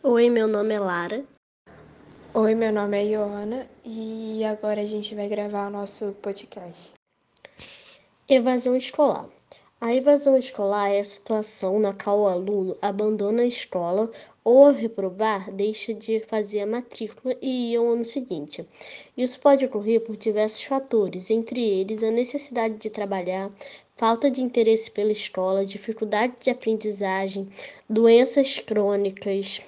Oi, meu nome é Lara. Oi, meu nome é Ioana e agora a gente vai gravar o nosso podcast. Evasão escolar. A evasão escolar é a situação na qual o aluno abandona a escola ou, ao reprovar, deixa de fazer a matrícula e ir ao ano seguinte. Isso pode ocorrer por diversos fatores, entre eles a necessidade de trabalhar, falta de interesse pela escola, dificuldade de aprendizagem, doenças crônicas,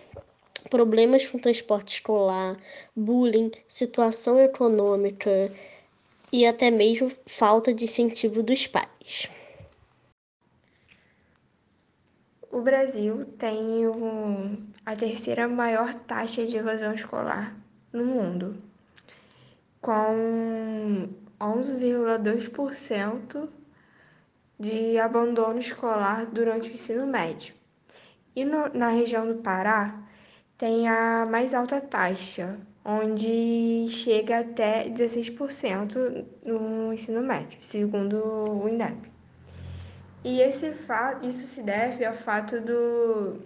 problemas com transporte escolar, bullying, situação econômica e até mesmo falta de incentivo dos pais. O Brasil tem a terceira maior taxa de evasão escolar no mundo, com 11,2% de abandono escolar durante o ensino médio. E no, na região do Pará, tem a mais alta taxa, onde chega até 16% no ensino médio, segundo o INEP. E esse fato, isso se deve ao fato do,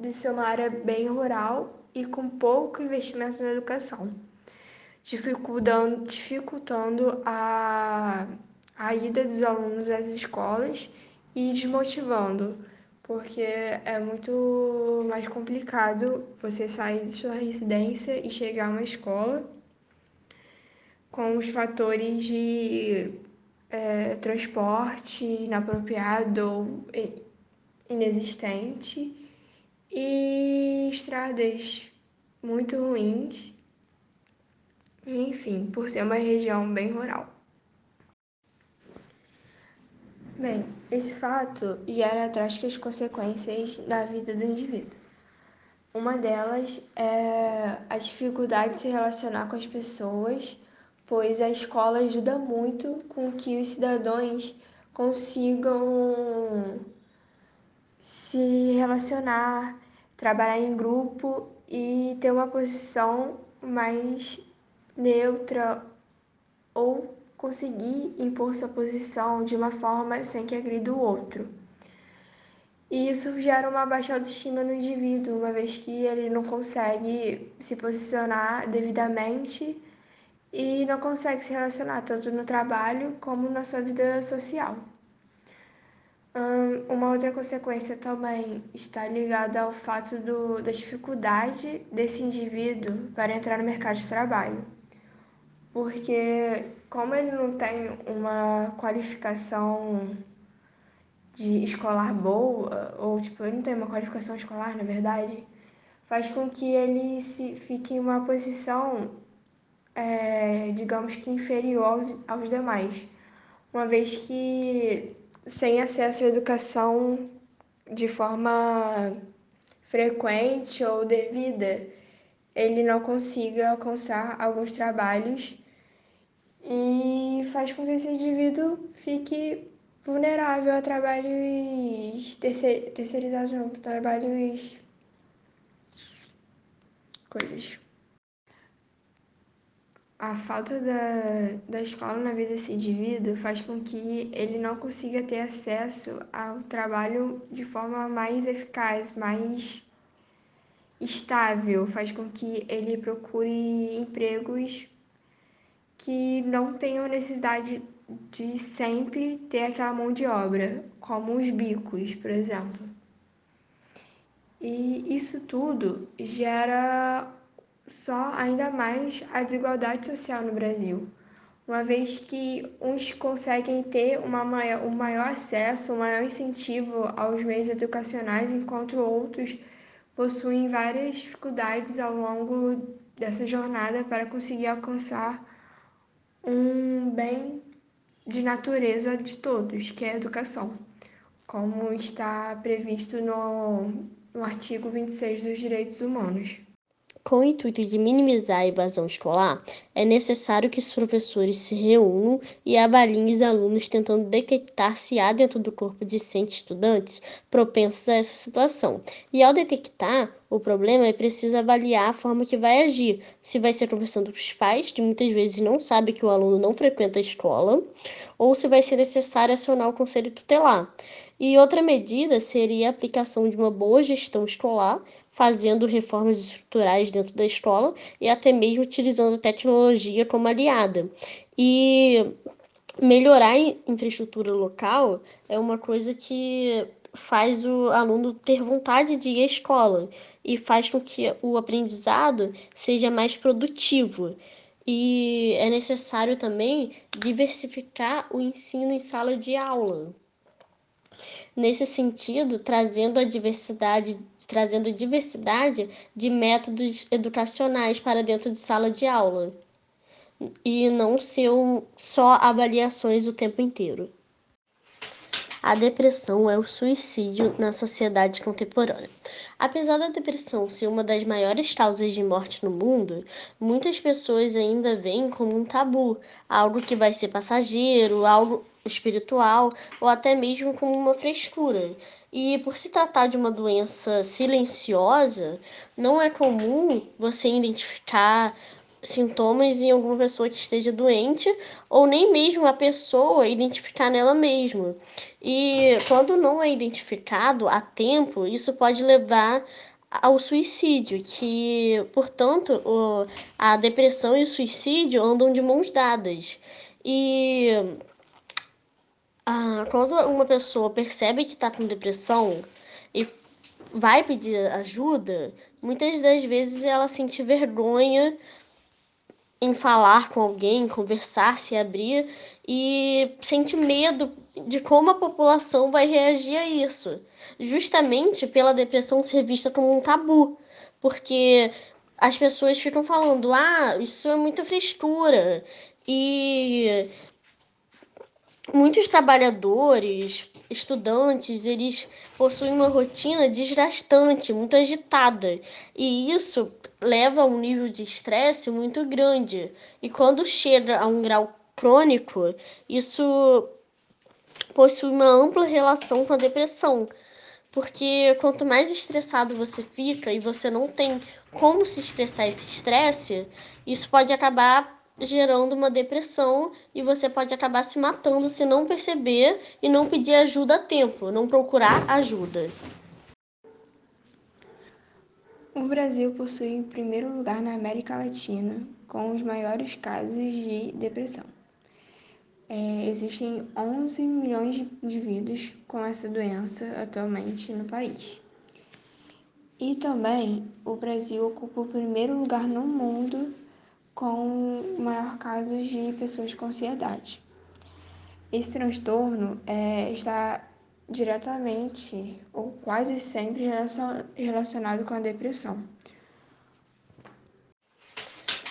de ser uma área bem rural e com pouco investimento na educação, dificultando, dificultando a, a ida dos alunos às escolas e desmotivando porque é muito mais complicado você sair de sua residência e chegar a uma escola com os fatores de é, transporte inapropriado ou inexistente e estradas muito ruins, enfim, por ser uma região bem rural. Bem, esse fato gera trágicas consequências na vida do indivíduo. Uma delas é a dificuldade de se relacionar com as pessoas, pois a escola ajuda muito com que os cidadãos consigam se relacionar, trabalhar em grupo e ter uma posição mais neutra ou conseguir impor sua posição de uma forma sem que agrida o outro. E isso gera uma baixa autoestima no indivíduo, uma vez que ele não consegue se posicionar devidamente e não consegue se relacionar tanto no trabalho como na sua vida social. uma outra consequência também está ligada ao fato do, da dificuldade desse indivíduo para entrar no mercado de trabalho porque como ele não tem uma qualificação de escolar boa, ou tipo, ele não tem uma qualificação escolar, na verdade, faz com que ele se fique em uma posição, é, digamos que inferior aos, aos demais, uma vez que sem acesso à educação de forma frequente ou devida, ele não consiga alcançar alguns trabalhos e faz com que esse indivíduo fique vulnerável a trabalhos terceir, terceirizados, trabalhos. coisas. A falta da, da escola na vida desse indivíduo faz com que ele não consiga ter acesso ao trabalho de forma mais eficaz, mais estável, faz com que ele procure empregos que não tenham necessidade de sempre ter aquela mão de obra, como os bicos, por exemplo. E isso tudo gera só ainda mais a desigualdade social no Brasil, uma vez que uns conseguem ter uma maior, um maior acesso, um maior incentivo aos meios educacionais, enquanto outros possuem várias dificuldades ao longo dessa jornada para conseguir alcançar um bem de natureza de todos, que é a educação, como está previsto no, no artigo 26 dos Direitos Humanos. Com o intuito de minimizar a evasão escolar, é necessário que os professores se reúnam e avaliem os alunos, tentando detectar se há dentro do corpo discente estudantes propensos a essa situação. E ao detectar o problema, é preciso avaliar a forma que vai agir. Se vai ser conversando com os pais, que muitas vezes não sabem que o aluno não frequenta a escola, ou se vai ser necessário acionar o conselho tutelar. E outra medida seria a aplicação de uma boa gestão escolar, fazendo reformas estruturais dentro da escola e até mesmo utilizando a tecnologia como aliada. E melhorar a infraestrutura local é uma coisa que faz o aluno ter vontade de ir à escola e faz com que o aprendizado seja mais produtivo. E é necessário também diversificar o ensino em sala de aula. Nesse sentido, trazendo a diversidade, trazendo diversidade de métodos educacionais para dentro de sala de aula e não ser só avaliações o tempo inteiro. A depressão é o suicídio na sociedade contemporânea. Apesar da depressão ser uma das maiores causas de morte no mundo, muitas pessoas ainda veem como um tabu, algo que vai ser passageiro, algo espiritual ou até mesmo como uma frescura. E por se tratar de uma doença silenciosa, não é comum você identificar sintomas em alguma pessoa que esteja doente ou nem mesmo a pessoa identificar nela mesma. E quando não é identificado a tempo, isso pode levar ao suicídio, que, portanto, a depressão e o suicídio andam de mãos dadas. E ah, quando uma pessoa percebe que está com depressão e vai pedir ajuda, muitas das vezes ela sente vergonha em falar com alguém, conversar, se abrir e sente medo de como a população vai reagir a isso, justamente pela depressão ser vista como um tabu, porque as pessoas ficam falando: "Ah, isso é muita frescura". E muitos trabalhadores, estudantes, eles possuem uma rotina desgastante, muito agitada, e isso leva a um nível de estresse muito grande. E quando chega a um grau crônico, isso possui uma ampla relação com a depressão. Porque quanto mais estressado você fica e você não tem como se expressar esse estresse, isso pode acabar gerando uma depressão e você pode acabar se matando se não perceber e não pedir ajuda a tempo, não procurar ajuda. O Brasil possui o primeiro lugar na América Latina com os maiores casos de depressão. É, existem 11 milhões de indivíduos com essa doença atualmente no país. E também o Brasil ocupa o primeiro lugar no mundo com maior casos de pessoas com ansiedade. Esse transtorno é, está diretamente ou quase sempre relacionado com a depressão.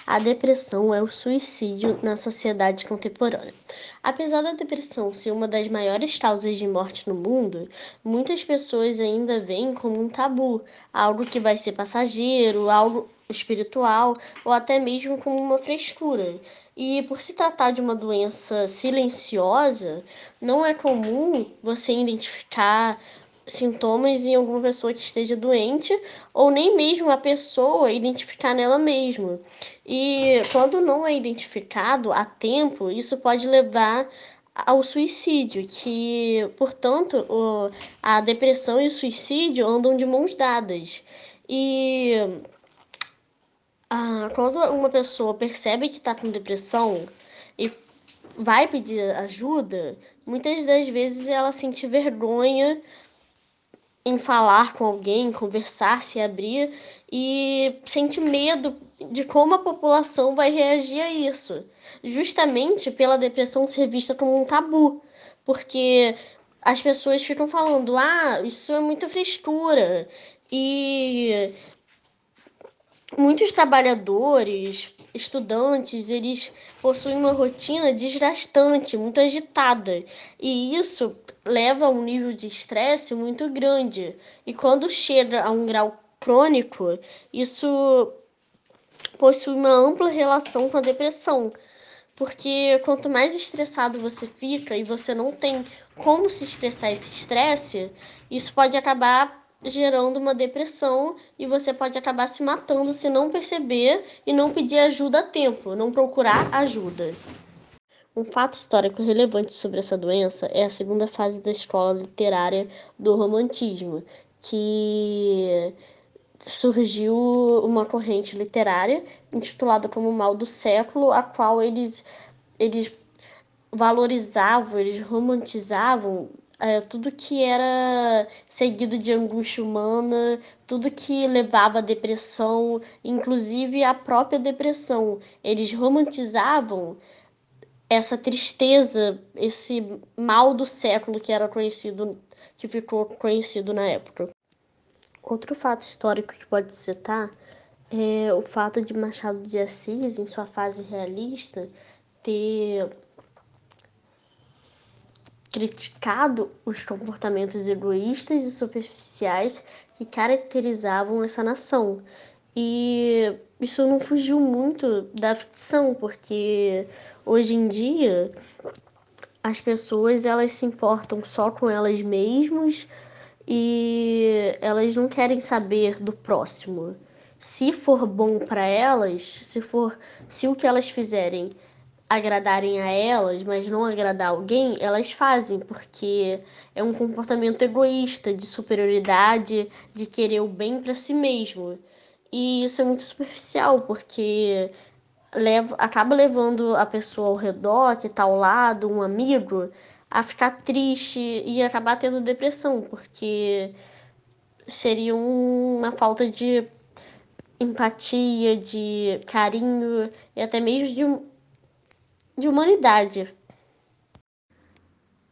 A depressão é o suicídio na sociedade contemporânea. Apesar da depressão ser uma das maiores causas de morte no mundo, muitas pessoas ainda veem como um tabu, algo que vai ser passageiro, algo espiritual ou até mesmo como uma frescura. E por se tratar de uma doença silenciosa, não é comum você identificar sintomas em alguma pessoa que esteja doente ou nem mesmo a pessoa identificar nela mesma. E quando não é identificado a tempo, isso pode levar ao suicídio, que, portanto, a depressão e o suicídio andam de mãos dadas. E ah, quando uma pessoa percebe que está com depressão e vai pedir ajuda, muitas das vezes ela sente vergonha em falar com alguém, conversar, se abrir e sente medo de como a população vai reagir a isso, justamente pela depressão ser vista como um tabu, porque as pessoas ficam falando: "Ah, isso é muita frescura". E muitos trabalhadores, estudantes, eles possuem uma rotina desgastante, muito agitada, e isso leva a um nível de estresse muito grande. E quando chega a um grau crônico, isso possui uma ampla relação com a depressão. Porque quanto mais estressado você fica e você não tem como se expressar esse estresse, isso pode acabar gerando uma depressão e você pode acabar se matando se não perceber e não pedir ajuda a tempo, não procurar ajuda. Um fato histórico relevante sobre essa doença é a segunda fase da escola literária do Romantismo, que surgiu uma corrente literária intitulada como Mal do Século, a qual eles, eles valorizavam, eles romantizavam é, tudo que era seguido de angústia humana, tudo que levava à depressão, inclusive a própria depressão. Eles romantizavam essa tristeza, esse mal do século que era conhecido, que ficou conhecido na época. Outro fato histórico que pode citar é o fato de Machado de Assis, em sua fase realista, ter criticado os comportamentos egoístas e superficiais que caracterizavam essa nação. E isso não fugiu muito da ficção, porque hoje em dia as pessoas elas se importam só com elas mesmas e elas não querem saber do próximo. Se for bom para elas, se for se o que elas fizerem agradarem a elas, mas não agradar alguém, elas fazem, porque é um comportamento egoísta, de superioridade, de querer o bem para si mesmo. E isso é muito superficial, porque leva, acaba levando a pessoa ao redor, que está ao lado, um amigo, a ficar triste e acabar tendo depressão, porque seria uma falta de empatia, de carinho e até mesmo de de humanidade.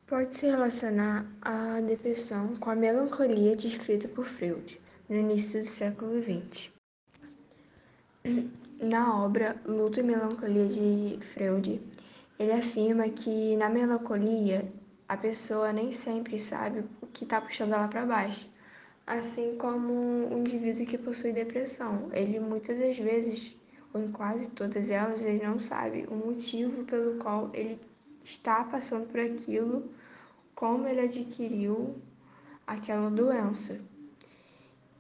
Pode se relacionar a depressão com a melancolia descrita por Freud no início do século XX. Na obra Luto e Melancolia de Freud, ele afirma que na melancolia a pessoa nem sempre sabe o que está puxando ela para baixo, assim como o indivíduo que possui depressão. Ele muitas das vezes ou em quase todas elas, ele não sabe o motivo pelo qual ele está passando por aquilo, como ele adquiriu aquela doença.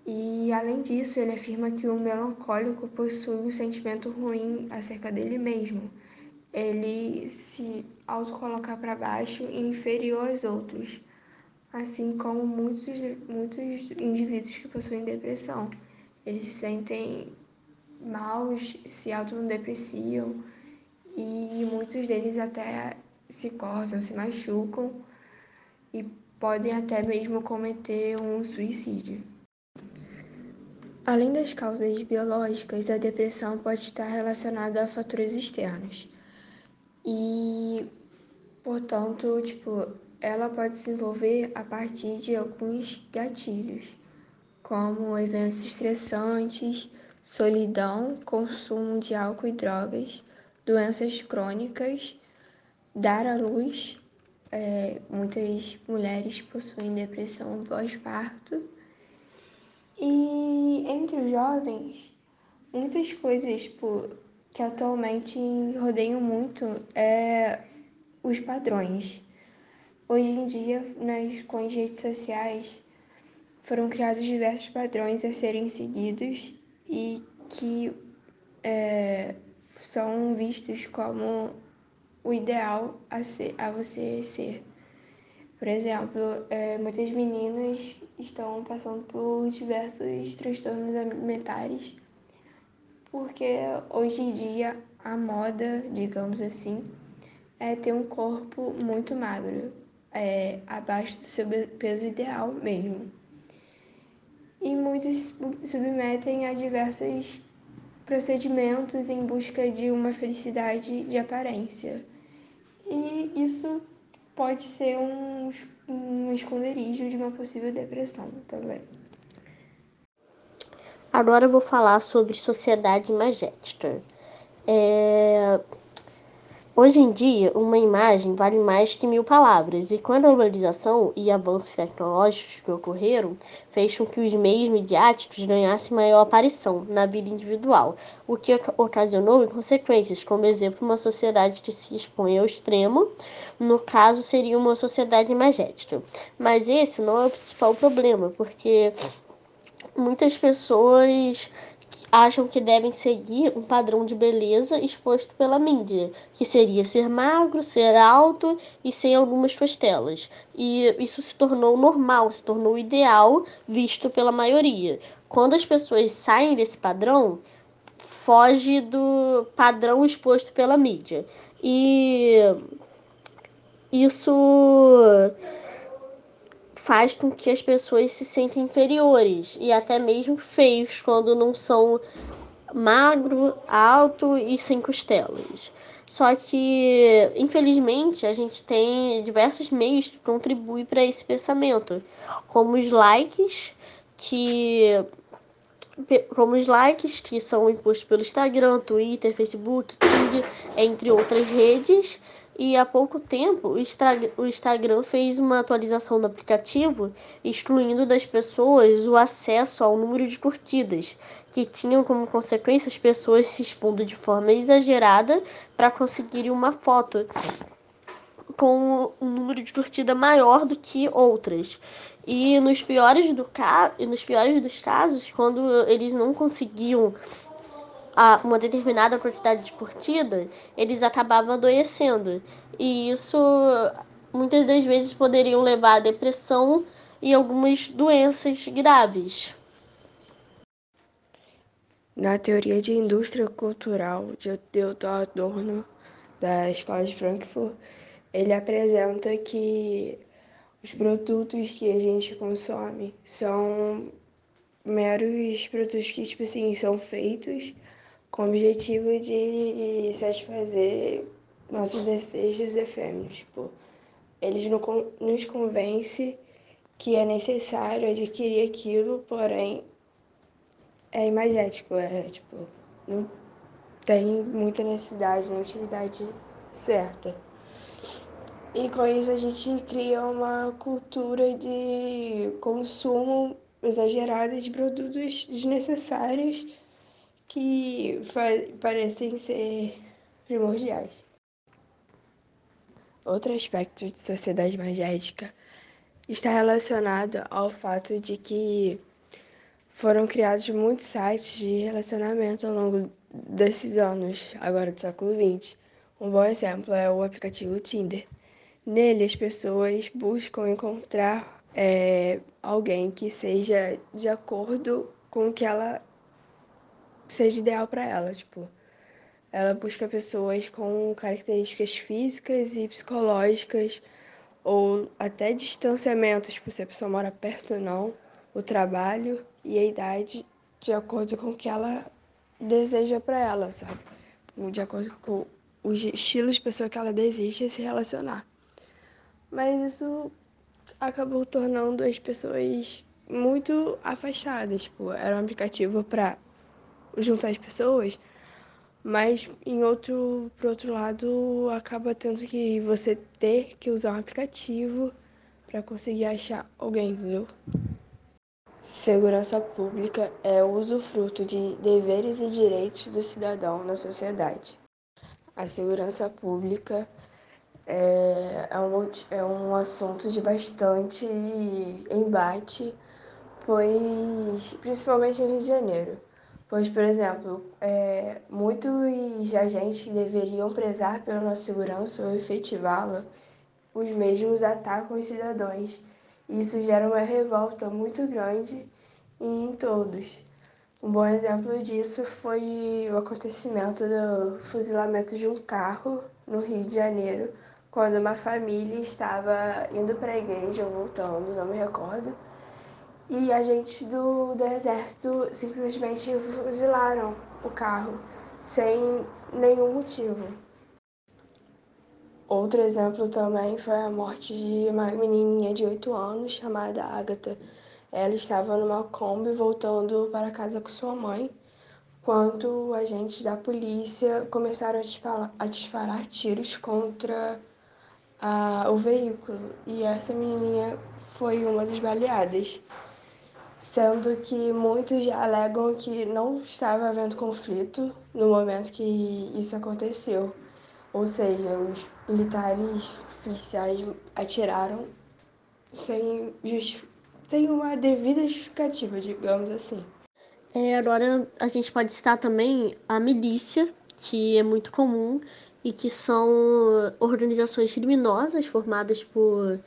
E além disso, ele afirma que o melancólico possui um sentimento ruim acerca dele mesmo. Ele se autocoloca para baixo e inferior aos outros, assim como muitos, muitos indivíduos que possuem depressão. Eles se sentem maus se autodepreciam e muitos deles até se cortam, se machucam e podem até mesmo cometer um suicídio. Além das causas biológicas, a depressão pode estar relacionada a fatores externos. E, portanto, tipo, ela pode se desenvolver a partir de alguns gatilhos, como eventos estressantes, solidão, consumo de álcool e drogas, doenças crônicas, dar à luz. É, muitas mulheres possuem depressão pós-parto. E entre os jovens, muitas coisas tipo, que atualmente rodeiam muito é os padrões. Hoje em dia, nas, com as redes sociais, foram criados diversos padrões a serem seguidos e que é, são vistos como o ideal a, ser, a você ser. Por exemplo, é, muitas meninas estão passando por diversos transtornos alimentares, porque hoje em dia a moda, digamos assim, é ter um corpo muito magro, é, abaixo do seu peso ideal mesmo e muitos submetem a diversos procedimentos em busca de uma felicidade de aparência. E isso pode ser um, um esconderijo de uma possível depressão também. Agora eu vou falar sobre sociedade magética. É... Hoje em dia, uma imagem vale mais que mil palavras, e com a globalização e avanços tecnológicos que ocorreram, fez com que os meios midiáticos ganhassem maior aparição na vida individual, o que ocasionou consequências, como exemplo, uma sociedade que se expõe ao extremo, no caso seria uma sociedade imagética. Mas esse não é o principal problema, porque muitas pessoas acham que devem seguir um padrão de beleza exposto pela mídia, que seria ser magro, ser alto e sem algumas costelas. E isso se tornou normal, se tornou ideal visto pela maioria. Quando as pessoas saem desse padrão, foge do padrão exposto pela mídia. E isso faz com que as pessoas se sentem inferiores e até mesmo feios quando não são magro, alto e sem costelas. Só que, infelizmente, a gente tem diversos meios que contribuem para esse pensamento, como os likes, que como os likes que são impostos pelo Instagram, Twitter, Facebook, Ting, entre outras redes, e há pouco tempo, o Instagram fez uma atualização do aplicativo, excluindo das pessoas o acesso ao número de curtidas, que tinham como consequência as pessoas se expondo de forma exagerada para conseguirem uma foto com um número de curtida maior do que outras. E nos piores, do ca... nos piores dos casos, quando eles não conseguiam a uma determinada quantidade de curtida, eles acabavam adoecendo. E isso muitas das vezes poderiam levar à depressão e algumas doenças graves. Na teoria de indústria cultural de Theodor Adorno, da Escola de Frankfurt, ele apresenta que os produtos que a gente consome são meros produtos que, tipo assim, são feitos com o objetivo de satisfazer nossos desejos efêmeros. Tipo, eles nos convencem que é necessário adquirir aquilo, porém é imagético, é tipo, não tem muita necessidade, nem utilidade certa. E com isso a gente cria uma cultura de consumo exagerado de produtos desnecessários que parecem ser primordiais. Outro aspecto de sociedade magética está relacionado ao fato de que foram criados muitos sites de relacionamento ao longo desses anos, agora do século XX. Um bom exemplo é o aplicativo Tinder. Nele, as pessoas buscam encontrar é, alguém que seja de acordo com o que ela seja ideal para ela, tipo, ela busca pessoas com características físicas e psicológicas ou até distanciamentos, tipo, se a pessoa mora perto ou não, o trabalho e a idade de acordo com o que ela deseja para ela, sabe? De acordo com os estilos de pessoa que ela deseja se relacionar. Mas isso acabou tornando as pessoas muito afastadas, tipo, era um aplicativo para juntar as pessoas, mas em outro, por outro lado, acaba tendo que você ter que usar um aplicativo para conseguir achar alguém, entendeu? Segurança pública é o usufruto de deveres e direitos do cidadão na sociedade. A segurança pública é, é, um, é um assunto de bastante embate, pois principalmente no Rio de Janeiro Pois, por exemplo, é, muitos agentes que deveriam prezar pela nossa segurança ou efetivá-la, os mesmos atacam os cidadãos. Isso gera uma revolta muito grande em todos. Um bom exemplo disso foi o acontecimento do fuzilamento de um carro no Rio de Janeiro, quando uma família estava indo para a igreja ou voltando, não me recordo e agentes do, do exército simplesmente fuzilaram o carro sem nenhum motivo. Outro exemplo também foi a morte de uma menininha de 8 anos chamada Agatha. Ela estava numa Kombi voltando para casa com sua mãe, quando agentes da polícia começaram a disparar, a disparar tiros contra a, o veículo. E essa menininha foi uma das baleadas sendo que muitos alegam que não estava havendo conflito no momento que isso aconteceu. Ou seja, os militares policiais atiraram sem, sem uma devida justificativa, digamos assim. É, agora a gente pode citar também a milícia, que é muito comum e que são organizações criminosas formadas por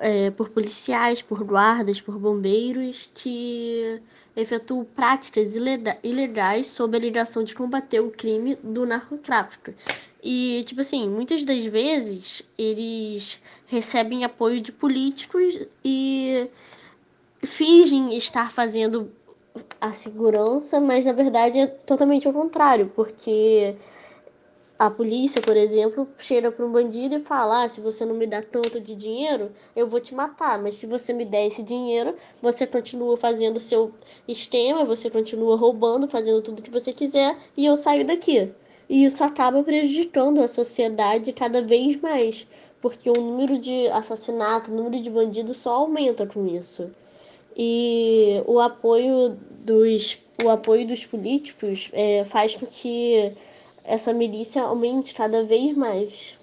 é, por policiais, por guardas, por bombeiros que efetuam práticas ilegais sob a ligação de combater o crime do narcotráfico. E, tipo assim, muitas das vezes eles recebem apoio de políticos e fingem estar fazendo a segurança, mas na verdade é totalmente ao contrário, porque a polícia, por exemplo, chega para um bandido e fala: ah, se você não me dá tanto de dinheiro, eu vou te matar. Mas se você me der esse dinheiro, você continua fazendo seu esquema, você continua roubando, fazendo tudo que você quiser e eu saio daqui. E isso acaba prejudicando a sociedade cada vez mais, porque o número de assassinatos, o número de bandidos só aumenta com isso. E o apoio dos, o apoio dos políticos é, faz com que essa milícia aumente cada vez mais.